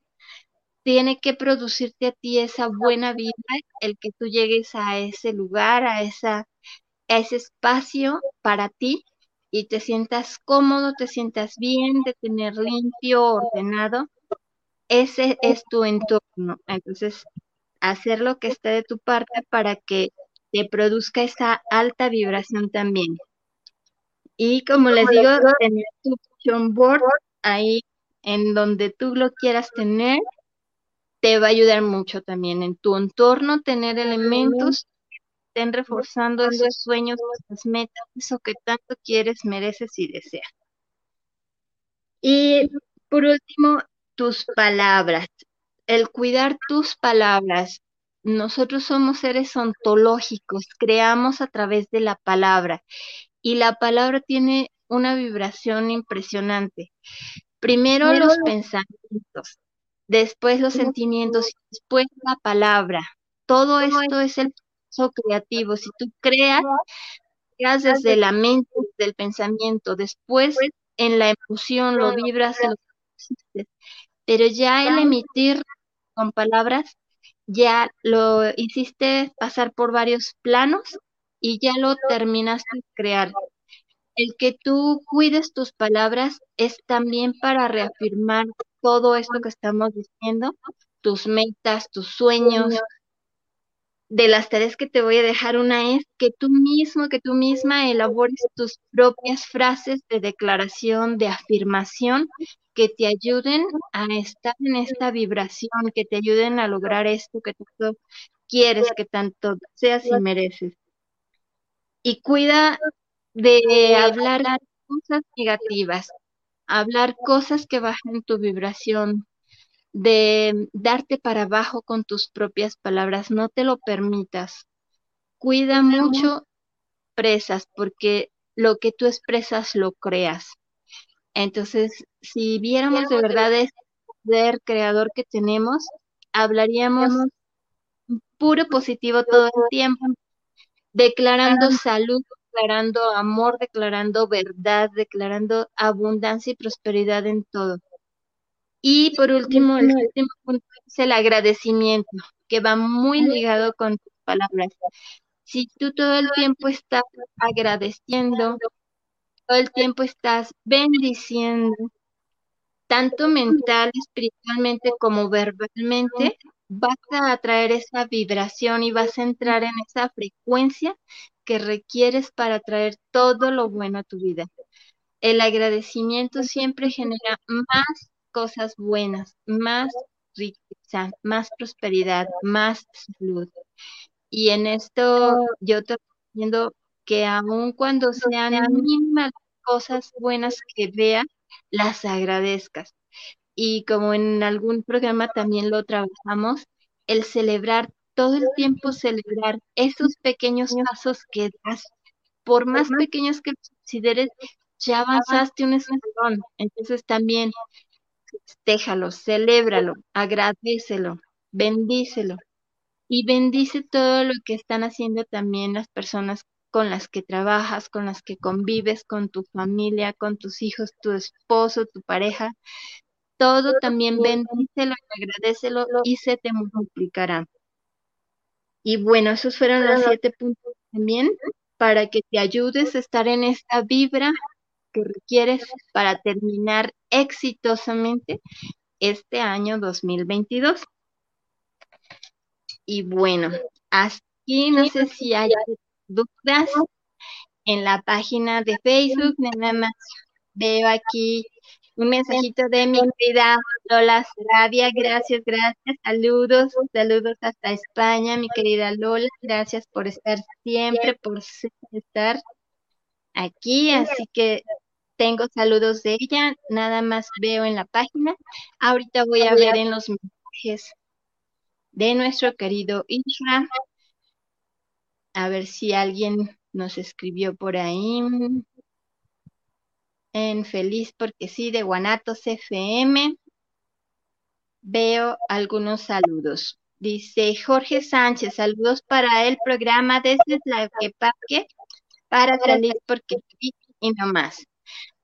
tiene que producirte a ti esa buena vida, el que tú llegues a ese lugar, a, esa, a ese espacio para ti y te sientas cómodo, te sientas bien, de tener limpio, ordenado. Ese es tu entorno. Entonces, hacer lo que esté de tu parte para que te produzca esa alta vibración también. Y como les digo, tener tu vision board ahí en donde tú lo quieras tener te va a ayudar mucho también en tu entorno tener elementos estén reforzando esos sueños, esas metas, eso que tanto quieres, mereces y deseas. Y por último, tus palabras. El cuidar tus palabras. Nosotros somos seres ontológicos, creamos a través de la palabra y la palabra tiene una vibración impresionante. Primero los pensamientos, después los sentimientos y después la palabra. Todo esto es el proceso creativo. Si tú creas, creas desde la mente, desde el pensamiento, después en la emoción lo vibras, lo pero ya el emitir con palabras, ya lo hiciste pasar por varios planos y ya lo terminaste de crear. El que tú cuides tus palabras es también para reafirmar todo esto que estamos diciendo, tus metas, tus sueños. De las tareas que te voy a dejar, una es que tú mismo, que tú misma elabores tus propias frases de declaración, de afirmación, que te ayuden a estar en esta vibración, que te ayuden a lograr esto que tú quieres, que tanto seas y mereces. Y cuida de hablar cosas negativas, hablar cosas que bajen tu vibración, de darte para abajo con tus propias palabras, no te lo permitas. Cuida mucho presas, porque lo que tú expresas lo creas. Entonces, si viéramos de verdad este poder creador que tenemos, hablaríamos puro positivo todo el tiempo, declarando salud, declarando amor, declarando verdad, declarando abundancia y prosperidad en todo. Y por último, el último punto es el agradecimiento, que va muy ligado con tus palabras. Si tú todo el tiempo estás agradeciendo, todo el tiempo estás bendiciendo, tanto mental, espiritualmente como verbalmente, vas a atraer esa vibración y vas a entrar en esa frecuencia que requieres para atraer todo lo bueno a tu vida. El agradecimiento siempre genera más cosas buenas, más riqueza, más prosperidad, más salud. Y en esto yo te recomiendo que aun cuando sean mínimas cosas buenas que veas, las agradezcas. Y como en algún programa también lo trabajamos, el celebrar todo el tiempo, celebrar esos pequeños pasos que das, por más pequeños que consideres, ya avanzaste un escalón. Entonces también déjalo, celébralo, agradecelo, bendícelo y bendice todo lo que están haciendo también las personas con las que trabajas, con las que convives, con tu familia, con tus hijos, tu esposo, tu pareja. Todo también bendícelo y agradecelo y se te multiplicará. Y bueno, esos fueron los siete puntos también para que te ayudes a estar en esta vibra que requieres para terminar exitosamente este año 2022. Y bueno, aquí no sé si hay dudas en la página de Facebook, nada más veo aquí un mensajito de mi querida Lola Sarabia, gracias, gracias, saludos, saludos hasta España, mi querida Lola, gracias por estar siempre, por estar aquí, así que tengo saludos de ella, nada más veo en la página. Ahorita voy a ver en los mensajes de nuestro querido Isra. A ver si alguien nos escribió por ahí. En Feliz porque sí, de Guanatos FM. Veo algunos saludos. Dice Jorge Sánchez, saludos para el programa desde la Parque para salir porque sí y no más.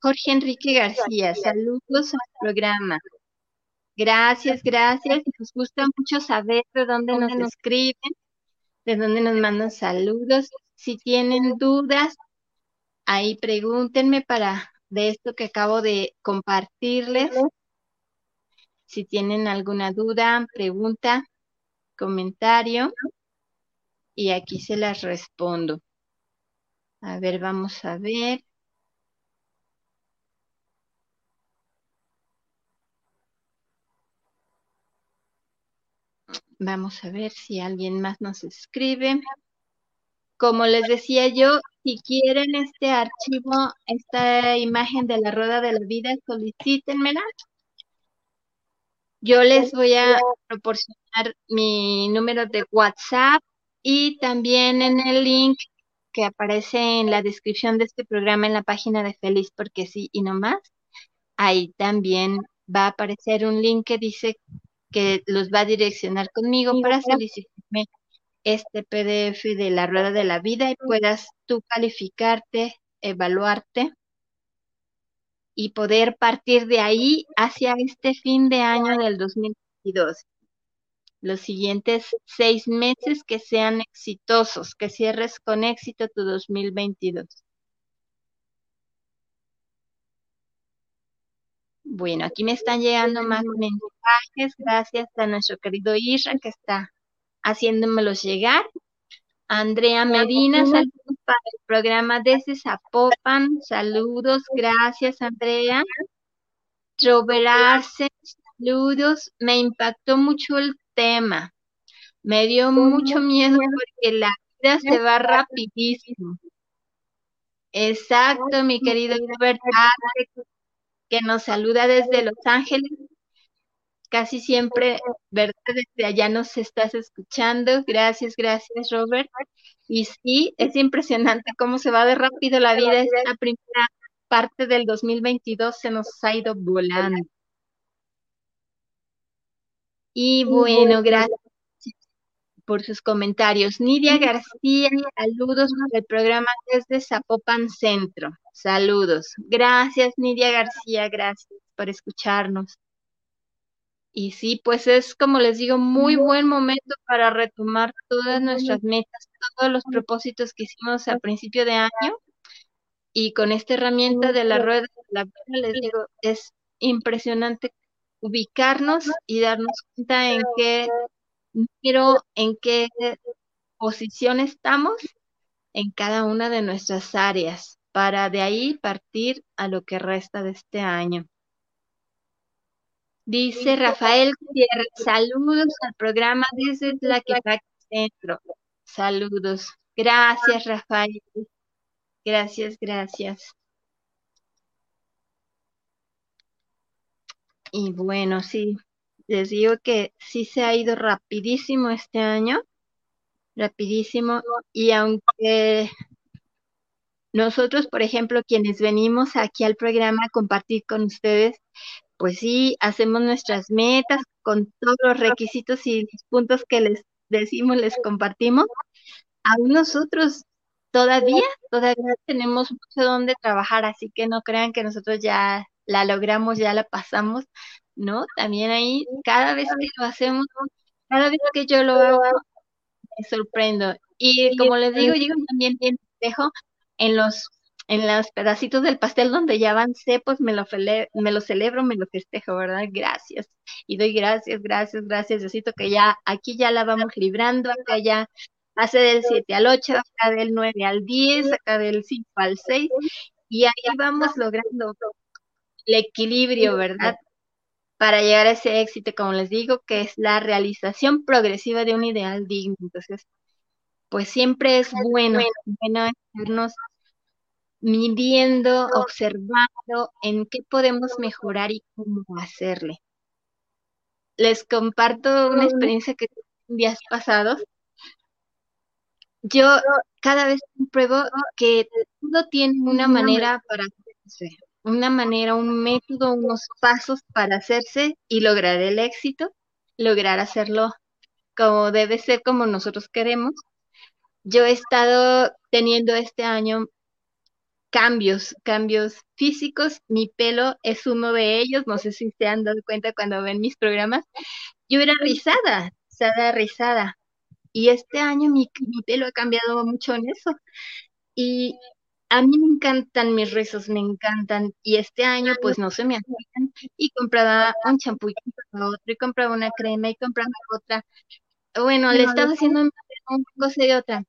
Jorge Enrique García, saludos al programa. Gracias, gracias. Nos gusta mucho saber de dónde nos escriben, de dónde nos mandan saludos. Si tienen dudas, ahí pregúntenme para de esto que acabo de compartirles. Si tienen alguna duda, pregunta, comentario, y aquí se las respondo. A ver, vamos a ver. Vamos a ver si alguien más nos escribe. como les decía yo, si quieren este archivo, esta imagen de la rueda de la vida, solicítenmela. Yo les voy a proporcionar mi número de WhatsApp y también en el link que aparece en la descripción de este programa en la página de Feliz porque sí y no más. Ahí también va a aparecer un link que dice que los va a direccionar conmigo para solicitarme este PDF de la rueda de la vida y puedas tú calificarte, evaluarte y poder partir de ahí hacia este fin de año del 2022. Los siguientes seis meses que sean exitosos, que cierres con éxito tu 2022. Bueno, aquí me están llegando más mensajes. Gracias a nuestro querido Isra que está haciéndomelos llegar. Andrea Medina, saludos para el programa desde Zapopan. Saludos, gracias Andrea. Robert Arce, saludos. Me impactó mucho el tema. Me dio mucho miedo porque la vida se va rapidísimo. Exacto, mi querido Robert que nos saluda desde Los Ángeles casi siempre, ¿verdad? Desde allá nos estás escuchando. Gracias, gracias, Robert. Y sí, es impresionante cómo se va de rápido la vida. Esta primera parte del 2022 se nos ha ido volando. Y bueno, gracias por sus comentarios. Nidia García, saludos el programa desde Zapopan Centro. Saludos. Gracias, Nidia García, gracias por escucharnos. Y sí, pues es como les digo, muy buen momento para retomar todas nuestras metas, todos los propósitos que hicimos a principio de año. Y con esta herramienta de la rueda de la vida, les digo, es impresionante ubicarnos y darnos cuenta en qué número, en qué posición estamos en cada una de nuestras áreas, para de ahí partir a lo que resta de este año. Dice Rafael Gutiérrez, saludos al programa desde la que Centro. Saludos. Gracias, Rafael. Gracias, gracias. Y bueno, sí, les digo que sí se ha ido rapidísimo este año, rapidísimo, y aunque nosotros, por ejemplo, quienes venimos aquí al programa a compartir con ustedes, pues sí, hacemos nuestras metas con todos los requisitos y los puntos que les decimos, les compartimos. Aún nosotros todavía, todavía tenemos mucho donde trabajar, así que no crean que nosotros ya la logramos, ya la pasamos, ¿no? También ahí, cada vez que lo hacemos, cada vez que yo lo hago, me sorprendo. Y como les digo, yo también dejo en los en los pedacitos del pastel donde ya avancé, pues me lo, me lo celebro, me lo festejo, ¿verdad? Gracias. Y doy gracias, gracias, gracias. Diosito que ya aquí ya la vamos librando, acá ya hace del 7 al 8, acá del 9 al 10, acá del 5 al 6, y ahí vamos logrando el equilibrio, ¿verdad? Para llegar a ese éxito, como les digo, que es la realización progresiva de un ideal digno. Entonces, pues siempre es bueno, bueno estarnos midiendo, observando en qué podemos mejorar y cómo hacerle. Les comparto una experiencia que tuve en días pasados. Yo cada vez pruebo que todo tiene una manera para hacerse, una manera, un método, unos pasos para hacerse y lograr el éxito, lograr hacerlo como debe ser, como nosotros queremos. Yo he estado teniendo este año cambios, cambios físicos. Mi pelo es uno de ellos. No sé si se han dado cuenta cuando ven mis programas. Yo era rizada, rizada, rizada. Y este año mi, pelo ha cambiado mucho en eso. Y a mí me encantan mis rizos, me encantan. Y este año pues no se me hacían. Y compraba un champú y compraba otro, y compraba una crema y compraba otra. Bueno, le estaba haciendo una cosa y otra.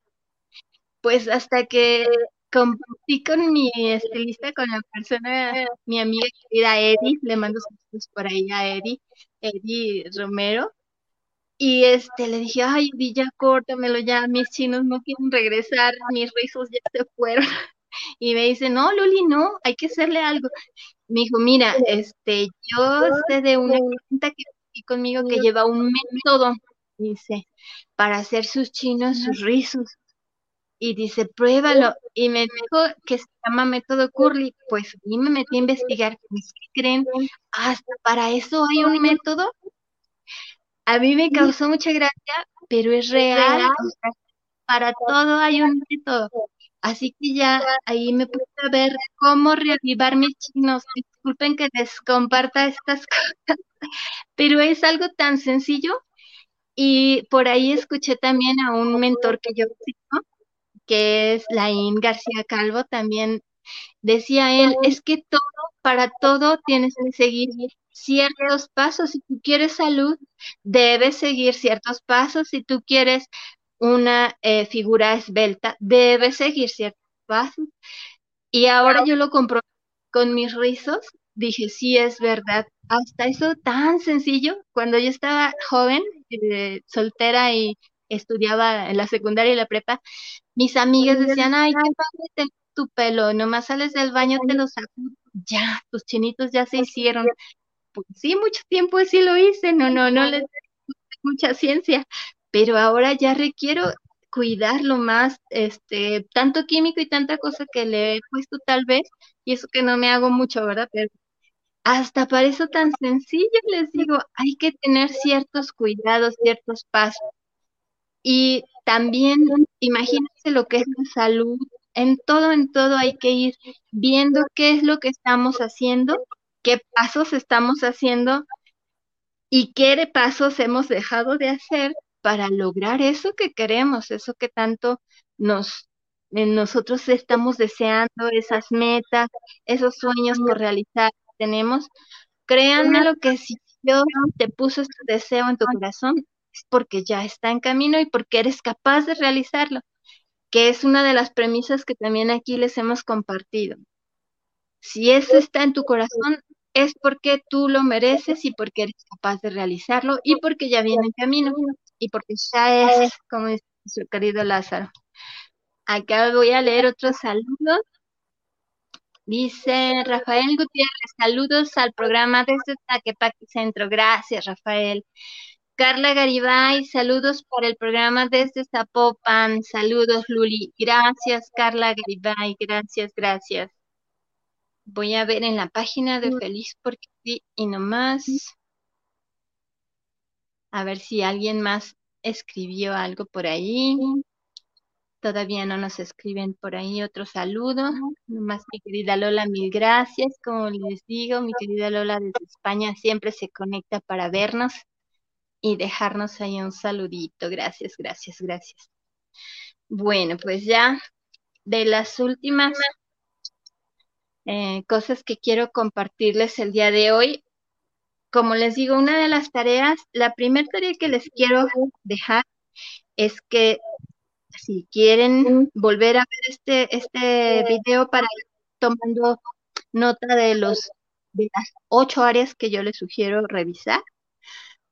Pues hasta que compartí con mi estilista, con la persona, mi amiga querida Eddie, le mando saludos por ahí a Eddie, Eddie Romero, Y este le dije, ay, di ya córtamelo ya, mis chinos no quieren regresar, mis rizos ya se fueron. Y me dice, no, Luli, no, hay que hacerle algo. Me dijo, mira, este, yo sé de una cuenta que aquí conmigo que lleva un método, dice, para hacer sus chinos, sus rizos. Y dice, pruébalo. Y me dijo que se llama método Curly. Pues y me metí a investigar. Pues, ¿Qué creen? Hasta para eso hay un método. A mí me causó mucha gracia, pero es real. para todo hay un método. Así que ya ahí me puse a ver cómo reavivar mis chinos. Disculpen que les comparta estas cosas, pero es algo tan sencillo. Y por ahí escuché también a un mentor que yo sigo, que es Laín García Calvo, también decía él, es que todo, para todo tienes que seguir ciertos pasos. Si tú quieres salud, debes seguir ciertos pasos. Si tú quieres una eh, figura esbelta, debe seguir ciertos pasos. Y ahora yo lo compro con mis rizos, dije, sí, es verdad. Hasta eso tan sencillo, cuando yo estaba joven, eh, soltera y estudiaba en la secundaria y la prepa, mis amigas decían, ay, qué padre tu pelo, nomás sales del baño, te lo saco, ya, tus chinitos ya se hicieron. Pues sí, mucho tiempo sí lo hice, no, no, no les mucha ciencia, pero ahora ya requiero cuidarlo más, este, tanto químico y tanta cosa que le he puesto tal vez, y eso que no me hago mucho, ¿verdad? Pero hasta para eso tan sencillo les digo, hay que tener ciertos cuidados, ciertos pasos. Y también imagínense lo que es la salud. En todo, en todo hay que ir viendo qué es lo que estamos haciendo, qué pasos estamos haciendo y qué pasos hemos dejado de hacer para lograr eso que queremos, eso que tanto nos nosotros estamos deseando, esas metas, esos sueños por realizar que tenemos. Créanme lo que si Dios te puso este deseo en tu corazón, es porque ya está en camino y porque eres capaz de realizarlo, que es una de las premisas que también aquí les hemos compartido. Si eso está en tu corazón, es porque tú lo mereces y porque eres capaz de realizarlo y porque ya viene en camino y porque ya es, como dice su querido Lázaro. Acá voy a leer otros saludos. Dice Rafael Gutiérrez, saludos al programa desde Taquepaque Centro. Gracias, Rafael. Carla Garibay, saludos para el programa desde Zapopan. Saludos, Luli. Gracias, Carla Garibay. Gracias, gracias. Voy a ver en la página de Feliz porque sí y nomás. A ver si alguien más escribió algo por ahí. Todavía no nos escriben por ahí otro saludo. Nomás mi querida Lola, mil gracias. Como les digo, mi querida Lola desde España siempre se conecta para vernos y dejarnos ahí un saludito. Gracias, gracias, gracias. Bueno, pues ya de las últimas eh, cosas que quiero compartirles el día de hoy, como les digo, una de las tareas, la primera tarea que les quiero dejar es que si quieren volver a ver este, este video para ir tomando nota de los de las ocho áreas que yo les sugiero revisar,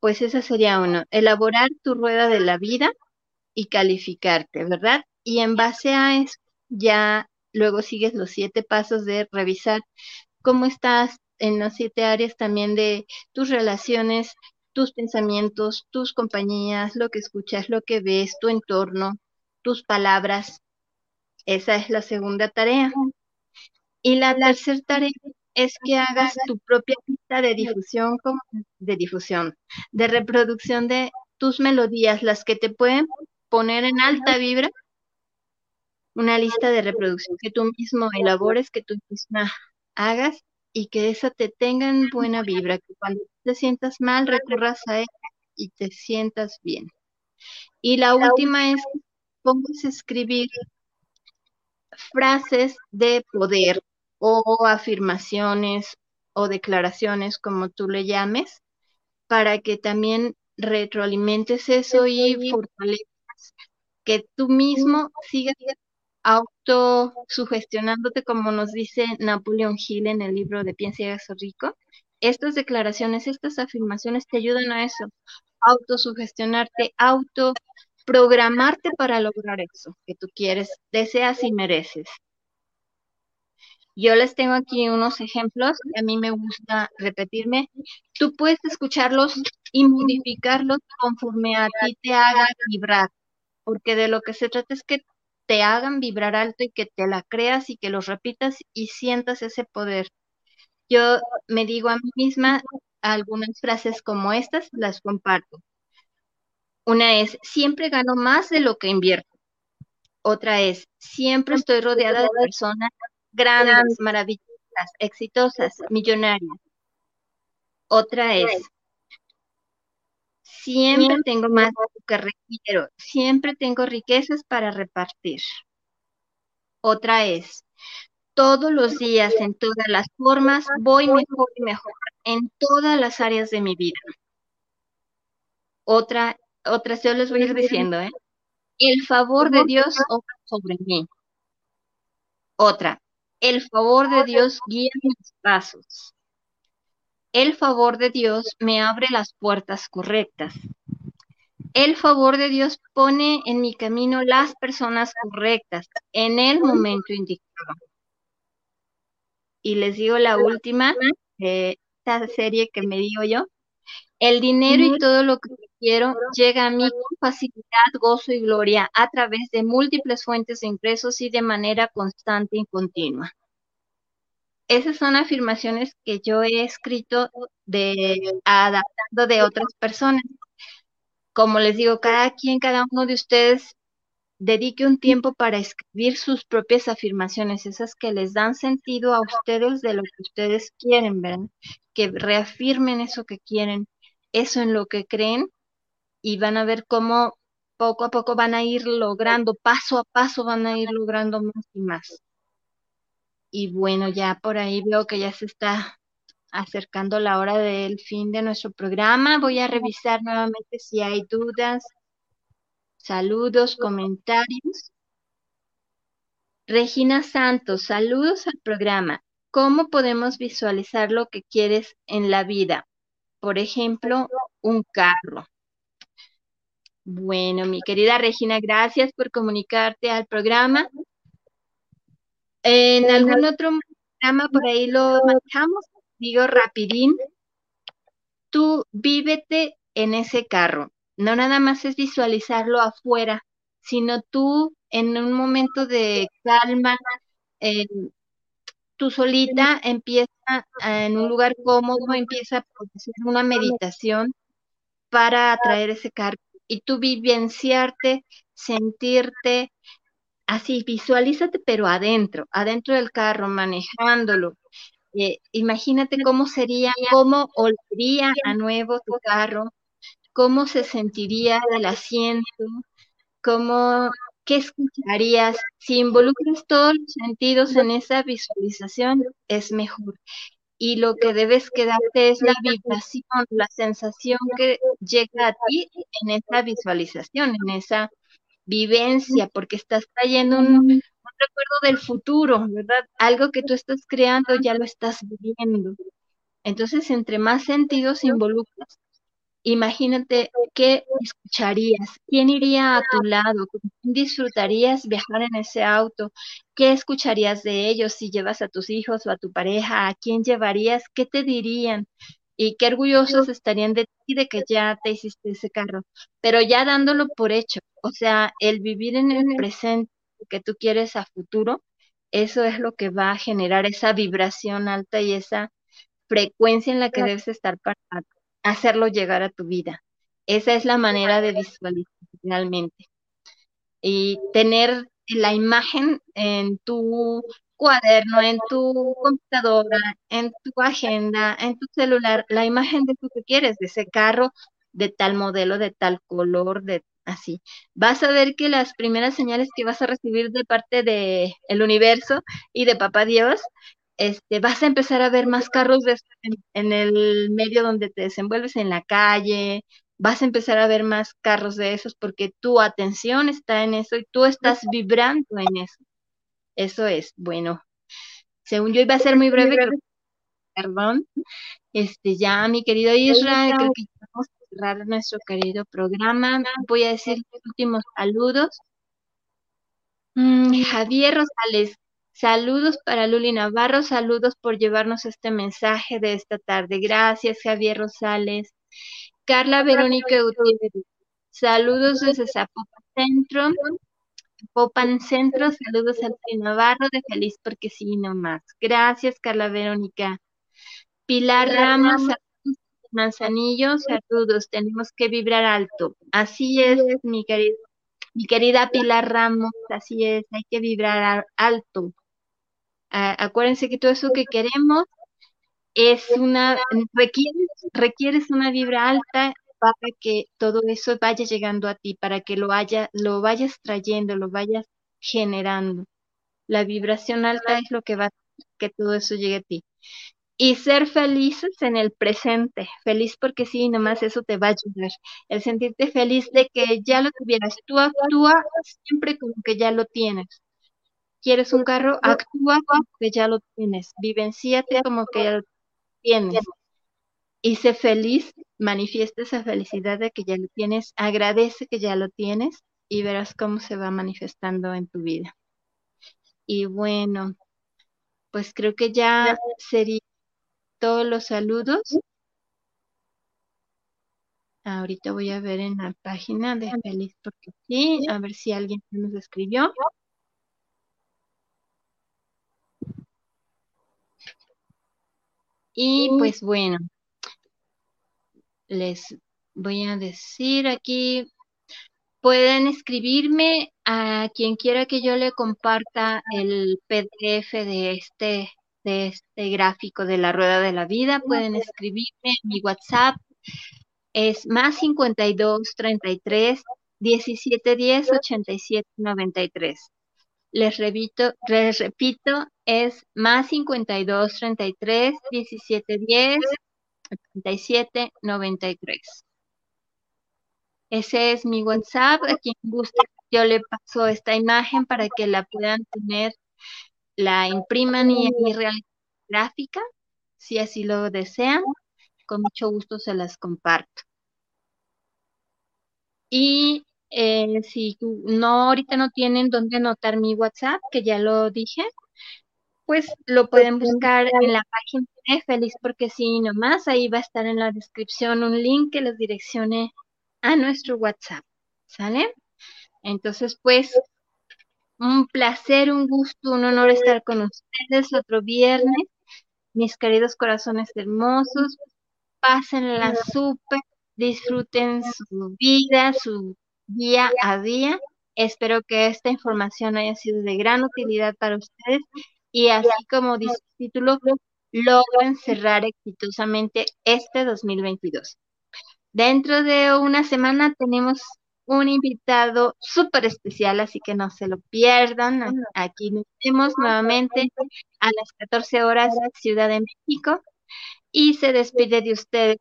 pues esa sería uno, elaborar tu rueda de la vida y calificarte, ¿verdad? Y en base a eso, ya luego sigues los siete pasos de revisar cómo estás en las siete áreas también de tus relaciones, tus pensamientos, tus compañías, lo que escuchas, lo que ves, tu entorno, tus palabras. Esa es la segunda tarea. Y la tercera tarea es que hagas tu propia lista de difusión, de difusión, de reproducción de tus melodías, las que te pueden poner en alta vibra, una lista de reproducción que tú mismo elabores, que tú misma hagas y que esa te tenga en buena vibra, que cuando te sientas mal recurras a ella y te sientas bien. Y la última es que pongas a escribir frases de poder o afirmaciones o declaraciones, como tú le llames, para que también retroalimentes eso y fortalezcas que tú mismo sigas autosugestionándote, como nos dice Napoleon Hill en el libro de Piensa y Rico. Estas declaraciones, estas afirmaciones te ayudan a eso, autosugestionarte, autoprogramarte para lograr eso que tú quieres, deseas y mereces. Yo les tengo aquí unos ejemplos, a mí me gusta repetirme. Tú puedes escucharlos y modificarlos conforme a ti te haga vibrar, porque de lo que se trata es que te hagan vibrar alto y que te la creas y que los repitas y sientas ese poder. Yo me digo a mí misma algunas frases como estas, las comparto. Una es, siempre gano más de lo que invierto. Otra es, siempre estoy rodeada de personas grandes, maravillosas, exitosas, millonarias. Otra es, siempre tengo más de lo que requiero, siempre tengo riquezas para repartir. Otra es, todos los días, en todas las formas, voy mejor y mejor en todas las áreas de mi vida. Otra, otras yo les voy a ir diciendo, ¿eh? El favor de Dios obra sobre mí. Otra, el favor de Dios guía mis pasos. El favor de Dios me abre las puertas correctas. El favor de Dios pone en mi camino las personas correctas en el momento indicado. Y les digo la última, de esta serie que me digo yo. El dinero y todo lo que quiero llega a mí con facilidad, gozo y gloria a través de múltiples fuentes de ingresos y de manera constante y continua. Esas son afirmaciones que yo he escrito de adaptando de otras personas. Como les digo, cada quien, cada uno de ustedes dedique un tiempo para escribir sus propias afirmaciones, esas que les dan sentido a ustedes de lo que ustedes quieren, ¿verdad? Que reafirmen eso que quieren, eso en lo que creen y van a ver cómo poco a poco van a ir logrando, paso a paso van a ir logrando más y más. Y bueno, ya por ahí veo que ya se está acercando la hora del fin de nuestro programa. Voy a revisar nuevamente si hay dudas, saludos, comentarios. Regina Santos, saludos al programa. ¿Cómo podemos visualizar lo que quieres en la vida? Por ejemplo, un carro. Bueno, mi querida Regina, gracias por comunicarte al programa. En algún otro programa por ahí lo manejamos, digo rapidín. Tú vívete en ese carro. No nada más es visualizarlo afuera, sino tú en un momento de calma, tú solita empieza en un lugar cómodo, empieza a hacer una meditación para atraer ese carro y tú vivenciarte, sentirte así, visualízate, pero adentro, adentro del carro, manejándolo. Eh, imagínate cómo sería, cómo olería a nuevo tu carro, cómo se sentiría el asiento, cómo, qué escucharías. Si involucras todos los sentidos en esa visualización, es mejor. Y lo que debes quedarte es la vibración, la sensación que llega a ti en esa visualización, en esa vivencia, porque estás trayendo un, recuerdo del futuro, ¿verdad? Algo que tú estás creando ya lo estás viviendo. Entonces, entre más sentidos involucras, imagínate qué escucharías, quién iría a tu lado, quién disfrutarías viajar en ese auto, qué escucharías de ellos si llevas a tus hijos o a tu pareja, a quién llevarías, qué te dirían, y qué orgullosos estarían de ti de que ya te hiciste ese carro, pero ya dándolo por hecho, o sea, el vivir en el presente que tú quieres a futuro, eso es lo que va a generar esa vibración alta y esa frecuencia en la que debes estar para hacerlo llegar a tu vida. Esa es la manera de visualizar realmente. Y tener la imagen en tu cuaderno, en tu computadora, en tu agenda, en tu celular, la imagen de lo que quieres, de ese carro, de tal modelo, de tal color, de así. Vas a ver que las primeras señales que vas a recibir de parte de el universo y de Papá Dios, este, vas a empezar a ver más carros en, en el medio donde te desenvuelves, en la calle, vas a empezar a ver más carros de esos porque tu atención está en eso y tú estás vibrando en eso. Eso es, bueno, según yo iba a ser muy breve, perdón, este, ya mi querido Israel, creo que estamos cerrar nuestro querido programa, voy a decir los últimos saludos. Mm, Javier Rosales, saludos para Luli Navarro, saludos por llevarnos este mensaje de esta tarde. Gracias, Javier Rosales. Carla Verónica Gutiérrez, saludos desde Zapopan Centro. Popan Centro, saludos a Luli Navarro de Feliz porque sí, nomás. Gracias, Carla Verónica. Pilar Ramos, saludos Manzanillo, saludos, tenemos que vibrar alto. Así es, mi querido mi querida Pilar Ramos, así es, hay que vibrar alto. acuérdense que todo eso que queremos es una, requieres, requieres una vibra alta para que todo eso vaya llegando a ti, para que lo, haya, lo vayas trayendo, lo vayas generando. La vibración alta es lo que va a que todo eso llegue a ti y ser felices en el presente. Feliz porque sí, nomás eso te va a ayudar. El sentirte feliz de que ya lo tuvieras. Tú actúa siempre como que ya lo tienes. ¿Quieres un carro? Actúa como que ya lo tienes. Vivenciate como que ya lo tienes. Y sé feliz, manifiesta esa felicidad de que ya lo tienes, agradece que ya lo tienes y verás cómo se va manifestando en tu vida. Y bueno, pues creo que ya sería todos los saludos. Ahorita voy a ver en la página de Feliz porque sí, a ver si alguien nos escribió. Y pues bueno, les voy a decir aquí, pueden escribirme a quien quiera que yo le comparta el PDF de este de este gráfico de la rueda de la vida, pueden escribirme en mi WhatsApp. Es más 52 33 17 10 87 93. Les repito, les repito, es más 52 33 17 10 87 93. Ese es mi WhatsApp. A quien guste, yo le paso esta imagen para que la puedan tener la impriman y, y gráfica, si así lo desean, con mucho gusto se las comparto. Y eh, si no ahorita no tienen dónde anotar mi WhatsApp, que ya lo dije, pues lo pueden buscar en la página de Feliz porque sí, nomás, ahí va a estar en la descripción un link que los direccione a nuestro WhatsApp, ¿sale? Entonces, pues, un placer, un gusto, un honor estar con ustedes otro viernes. Mis queridos corazones hermosos, pásenla súper, disfruten su vida, su día a día. Espero que esta información haya sido de gran utilidad para ustedes y así como dice el título, logren cerrar exitosamente este 2022. Dentro de una semana tenemos un invitado súper especial, así que no se lo pierdan. Aquí nos vemos nuevamente a las 14 horas, Ciudad de México. Y se despide de ustedes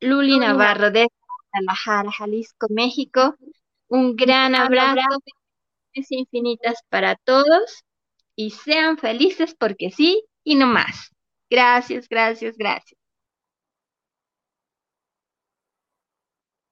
Luli Navarro de Guadalajara, Jalisco, México. Un gran abrazo, infinitas para todos y sean felices porque sí y no más. Gracias, gracias, gracias.